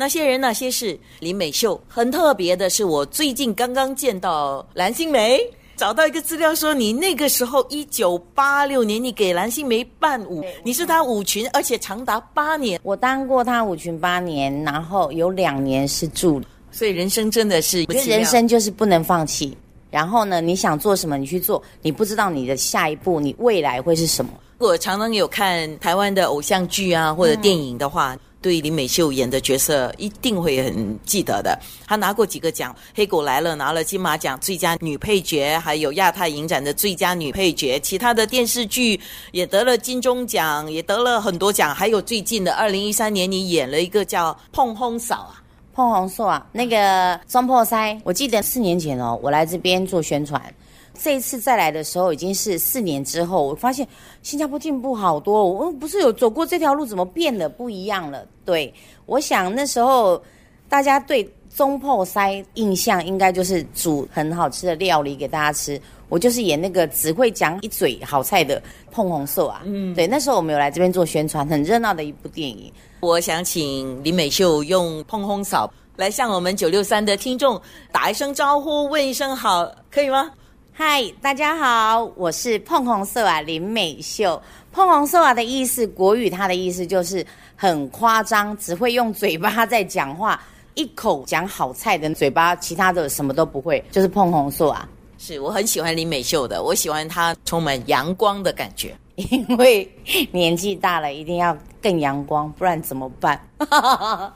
那些人那些事，林美秀很特别的是，我最近刚刚见到蓝心湄，找到一个资料说，你那个时候一九八六年，你给蓝心湄伴舞，你是她舞群，而且长达八年，我当过她舞群八年，然后有两年是助理，所以人生真的是，我觉得人生就是不能放弃。然后呢，你想做什么，你去做，你不知道你的下一步，你未来会是什么。我常常有看台湾的偶像剧啊，或者电影的话。对林美秀演的角色一定会很记得的。她拿过几个奖，《黑狗来了》拿了金马奖最佳女配角，还有亚太影展的最佳女配角。其他的电视剧也得了金钟奖，也得了很多奖。还有最近的二零一三年，你演了一个叫《碰轰嫂》啊，《碰红嫂》啊，那个双破腮。我记得四年前哦，我来这边做宣传。这一次再来的时候，已经是四年之后，我发现新加坡进步好多。我不是有走过这条路，怎么变了？不一样了。对，我想那时候大家对中破塞印象应该就是煮很好吃的料理给大家吃。我就是演那个只会讲一嘴好菜的碰红瘦啊。嗯，对，那时候我们有来这边做宣传，很热闹的一部电影。我想请林美秀用碰红嫂来向我们九六三的听众打一声招呼，问一声好，可以吗？嗨，大家好，我是碰红色啊林美秀。碰红色啊的意思，国语它的意思就是很夸张，只会用嘴巴在讲话，一口讲好菜的嘴巴，其他的什么都不会，就是碰红色啊。是我很喜欢林美秀的，我喜欢她充满阳光的感觉，因为年纪大了，一定要更阳光，不然怎么办？